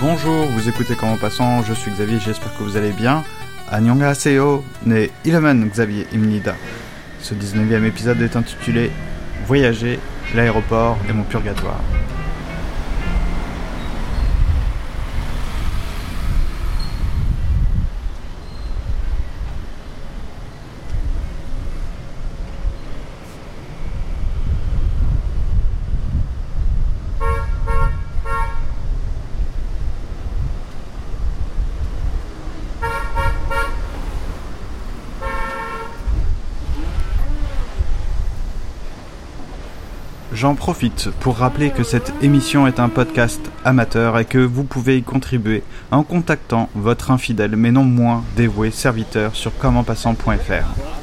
Bonjour, vous écoutez Comment Passant, je suis Xavier, j'espère que vous allez bien. Annyeonghaseyo, Ilman Xavier Imnida. Ce 19e épisode est intitulé Voyager, l'aéroport et mon purgatoire. J'en profite pour rappeler que cette émission est un podcast amateur et que vous pouvez y contribuer en contactant votre infidèle mais non moins dévoué serviteur sur commentpassant.fr.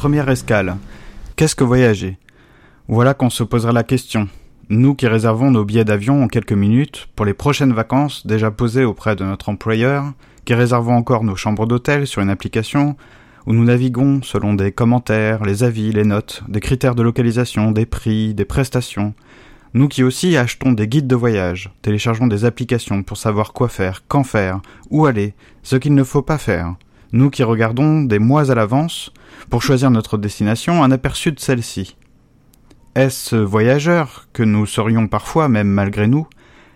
Première escale. Qu'est-ce que voyager? Voilà qu'on se posera la question. Nous qui réservons nos billets d'avion en quelques minutes pour les prochaines vacances déjà posées auprès de notre employeur, qui réservons encore nos chambres d'hôtel sur une application, où nous naviguons selon des commentaires, les avis, les notes, des critères de localisation, des prix, des prestations, nous qui aussi achetons des guides de voyage, téléchargeons des applications pour savoir quoi faire, quand faire, où aller, ce qu'il ne faut pas faire, nous qui regardons des mois à l'avance, pour choisir notre destination, un aperçu de celle-ci. Est-ce voyageur, que nous serions parfois, même malgré nous,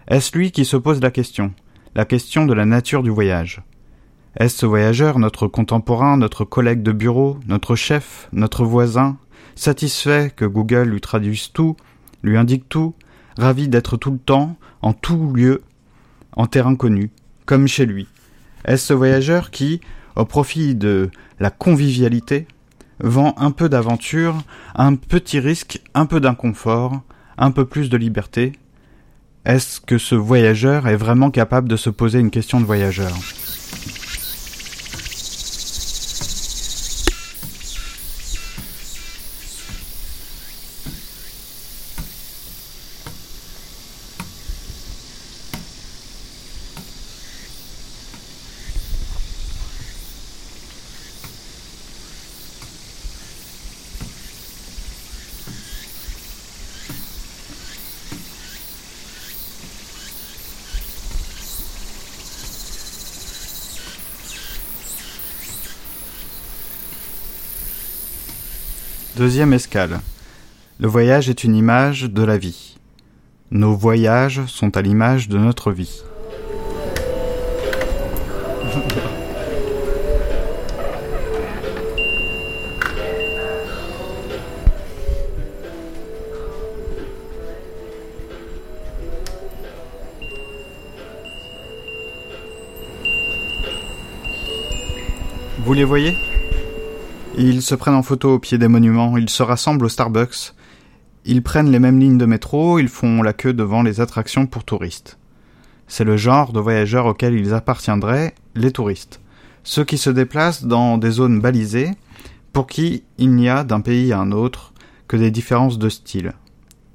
est-ce lui qui se pose la question, la question de la nature du voyage. Est-ce ce voyageur, notre contemporain, notre collègue de bureau, notre chef, notre voisin, satisfait que Google lui traduise tout, lui indique tout, ravi d'être tout le temps, en tout lieu, en terrain connu, comme chez lui? Est-ce ce voyageur qui, au profit de la convivialité, vend un peu d'aventure, un petit risque, un peu d'inconfort, un peu plus de liberté. Est-ce que ce voyageur est vraiment capable de se poser une question de voyageur? Deuxième escale. Le voyage est une image de la vie. Nos voyages sont à l'image de notre vie. Vous les voyez? Ils se prennent en photo au pied des monuments, ils se rassemblent au Starbucks, ils prennent les mêmes lignes de métro, ils font la queue devant les attractions pour touristes. C'est le genre de voyageurs auxquels ils appartiendraient, les touristes. Ceux qui se déplacent dans des zones balisées, pour qui il n'y a d'un pays à un autre que des différences de style.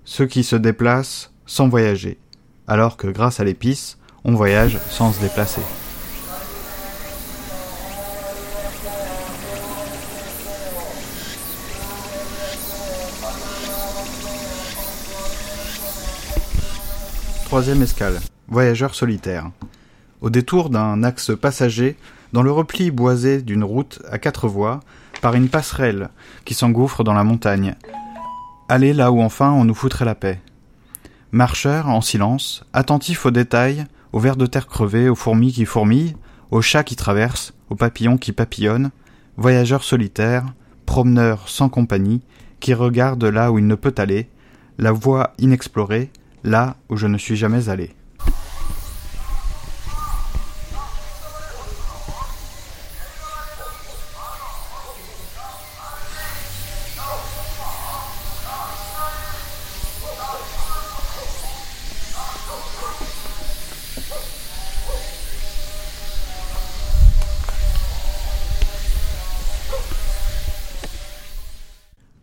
Ceux qui se déplacent sans voyager, alors que grâce à l'épice, on voyage sans se déplacer. Troisième escale. Voyageur solitaire. Au détour d'un axe passager, dans le repli boisé d'une route à quatre voies, par une passerelle qui s'engouffre dans la montagne. Allez là où enfin on nous foutrait la paix. Marcheur en silence, attentif aux détails, aux vers de terre crevés, aux fourmis qui fourmillent, aux chats qui traversent, aux papillons qui papillonnent, voyageur solitaire, promeneur sans compagnie, qui regarde là où il ne peut aller, la voie inexplorée, là où je ne suis jamais allé.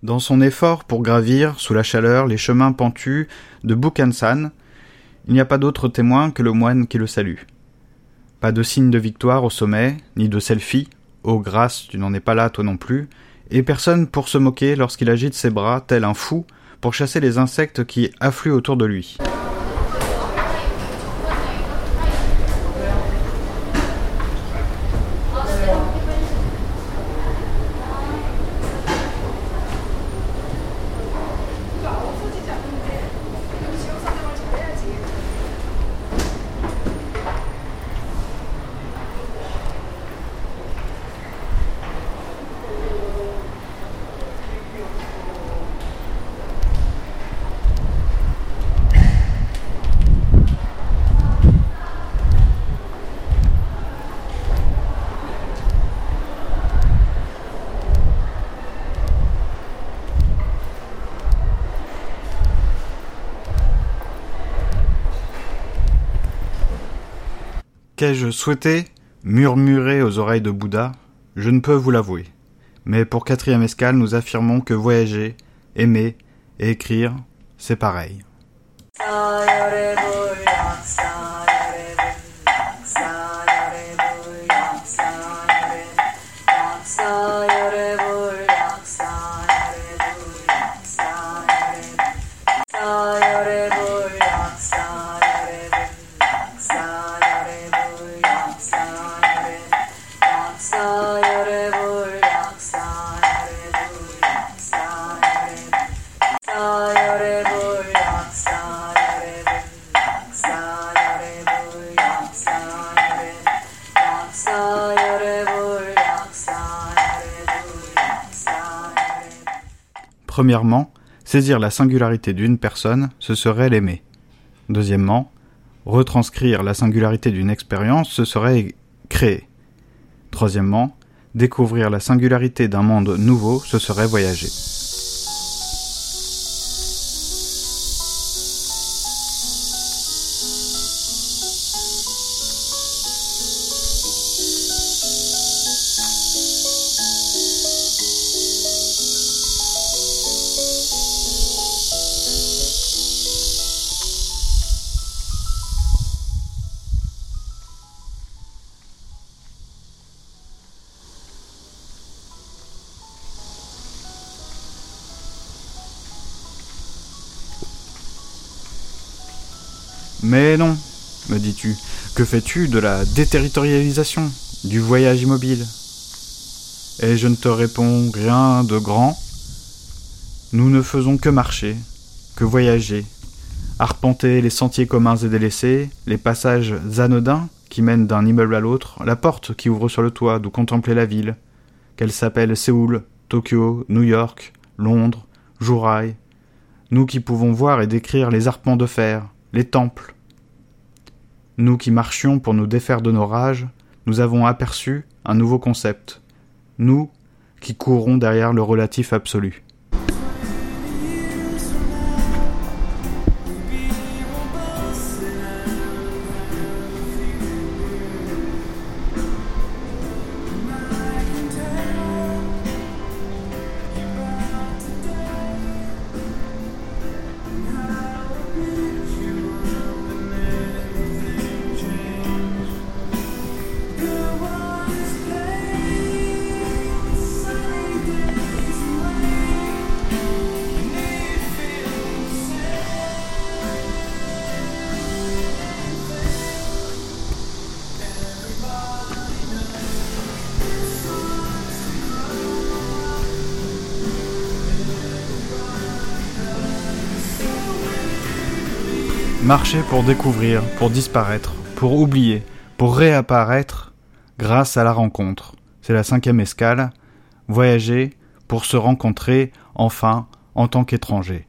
Dans son effort pour gravir, sous la chaleur, les chemins pentus de Bukhansan, il n'y a pas d'autre témoin que le moine qui le salue. Pas de signe de victoire au sommet, ni de selfie, oh grâce, tu n'en es pas là toi non plus, et personne pour se moquer lorsqu'il agite ses bras, tel un fou, pour chasser les insectes qui affluent autour de lui. Qu'ai-je souhaité murmurer aux oreilles de Bouddha? Je ne peux vous l'avouer. Mais pour quatrième escale, nous affirmons que voyager, aimer et écrire, c'est pareil. Premièrement, saisir la singularité d'une personne, ce serait l'aimer. Deuxièmement, retranscrire la singularité d'une expérience, ce serait créer. Troisièmement, découvrir la singularité d'un monde nouveau, ce serait voyager. Mais non, me dis-tu, que fais-tu de la déterritorialisation, du voyage immobile? Et je ne te réponds rien de grand. Nous ne faisons que marcher, que voyager, arpenter les sentiers communs et délaissés, les passages anodins qui mènent d'un immeuble à l'autre, la porte qui ouvre sur le toit d'où contempler la ville, qu'elle s'appelle Séoul, Tokyo, New York, Londres, Jouraï, nous qui pouvons voir et décrire les arpents de fer, les temples, nous qui marchions pour nous défaire de nos rages, nous avons aperçu un nouveau concept. Nous qui courons derrière le relatif absolu. Marcher pour découvrir, pour disparaître, pour oublier, pour réapparaître grâce à la rencontre. C'est la cinquième escale. Voyager pour se rencontrer enfin en tant qu'étrangers.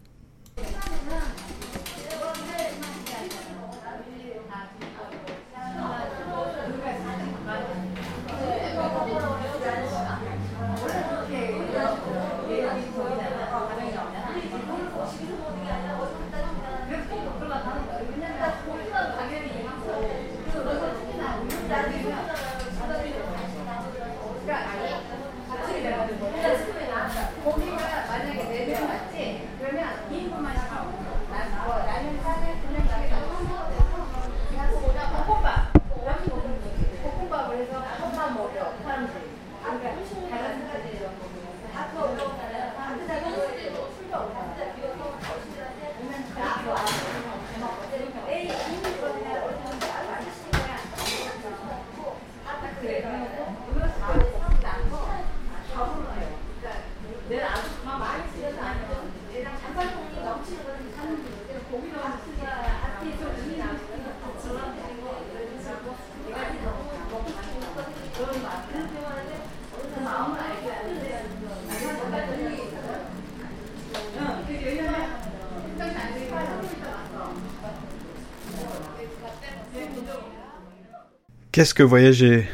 Qu'est-ce que voyager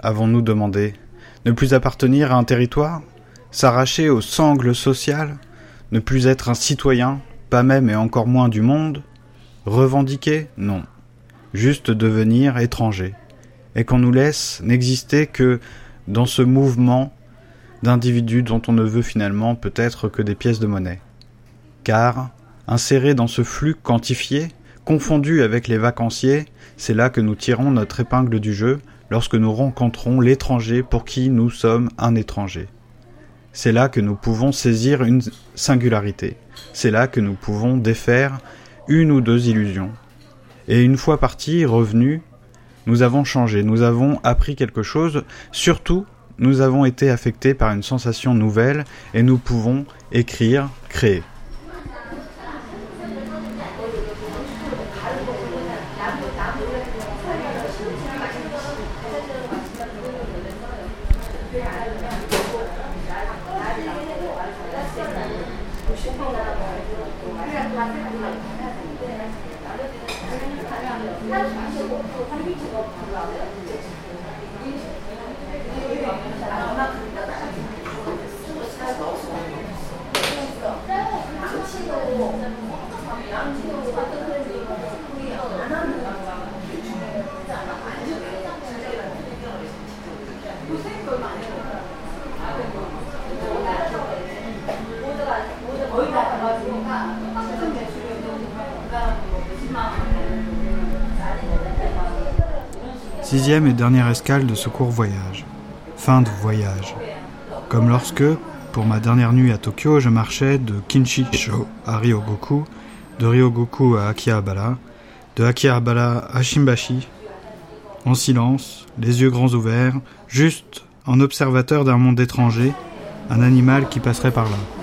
avons-nous demandé? Ne plus appartenir à un territoire? S'arracher au sangle social? Ne plus être un citoyen, pas même et encore moins du monde? Revendiquer? Non. Juste devenir étranger. Et qu'on nous laisse n'exister que dans ce mouvement d'individus dont on ne veut finalement peut-être que des pièces de monnaie. Car, insérés dans ce flux quantifié, confondu avec les vacanciers, c'est là que nous tirons notre épingle du jeu lorsque nous rencontrons l'étranger pour qui nous sommes un étranger. C'est là que nous pouvons saisir une singularité. C'est là que nous pouvons défaire une ou deux illusions. Et une fois partis, revenus, nous avons changé, nous avons appris quelque chose, surtout nous avons été affectés par une sensation nouvelle et nous pouvons écrire, créer. 嗯。好的嗯好的嗯好的嗯好的 Sixième et dernière escale de ce court voyage. Fin de voyage. Comme lorsque, pour ma dernière nuit à Tokyo, je marchais de Kinshicho à Ryogoku, de Ryogoku à Akihabara, de Akihabara à Shimbashi, en silence, les yeux grands ouverts, juste en observateur d'un monde étranger, un animal qui passerait par là.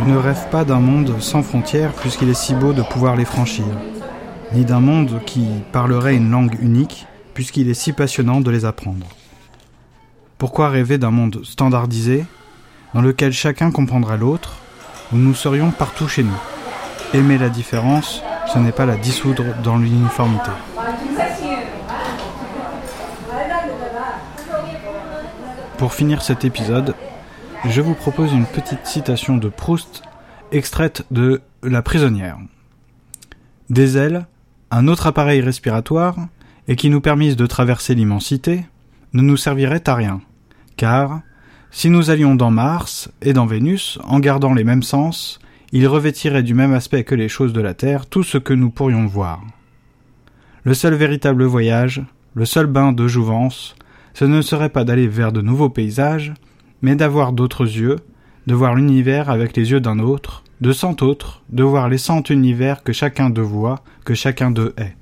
Je ne rêve pas d'un monde sans frontières puisqu'il est si beau de pouvoir les franchir, ni d'un monde qui parlerait une langue unique puisqu'il est si passionnant de les apprendre. Pourquoi rêver d'un monde standardisé dans lequel chacun comprendra l'autre, où nous serions partout chez nous? Aimer la différence, ce n'est pas la dissoudre dans l'uniformité. Pour finir cet épisode, je vous propose une petite citation de Proust extraite de La prisonnière. Des ailes, un autre appareil respiratoire, et qui nous permisse de traverser l'immensité, ne nous servirait à rien, car, si nous allions dans Mars et dans Vénus en gardant les mêmes sens, il revêtirait du même aspect que les choses de la terre tout ce que nous pourrions voir. Le seul véritable voyage, le seul bain de jouvence, ce ne serait pas d'aller vers de nouveaux paysages, mais d'avoir d'autres yeux, de voir l'univers avec les yeux d'un autre, de cent autres, de voir les cent univers que chacun d'eux voit, que chacun d'eux est.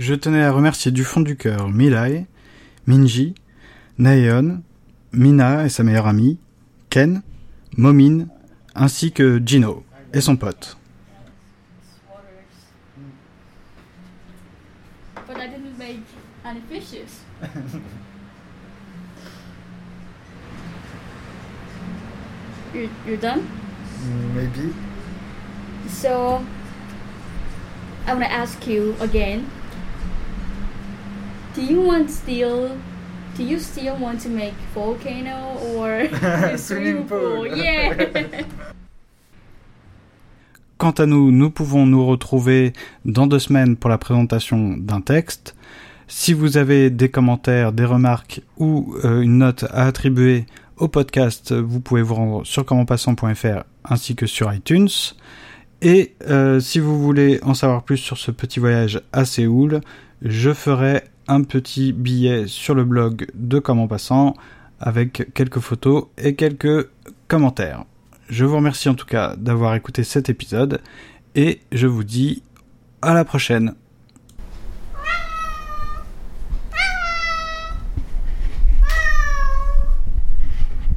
Je tenais à remercier du fond du cœur Milai, Minji, Naeon, Mina et sa meilleure amie, Ken, Momin, ainsi que Gino et son pote. But I didn't make any fishes. you you're done? Maybe. So I want to ask you again. Do you want still? Do you still want to make volcano or a Swimming pool? Yeah. Quant à nous, nous pouvons nous retrouver dans deux semaines pour la présentation d'un texte. Si vous avez des commentaires, des remarques ou euh, une note à attribuer au podcast, vous pouvez vous rendre sur commentpassant.fr ainsi que sur iTunes. Et euh, si vous voulez en savoir plus sur ce petit voyage à Séoul, je ferai un petit billet sur le blog de Comment Passant avec quelques photos et quelques commentaires. Je vous remercie en tout cas d'avoir écouté cet épisode et je vous dis à la prochaine.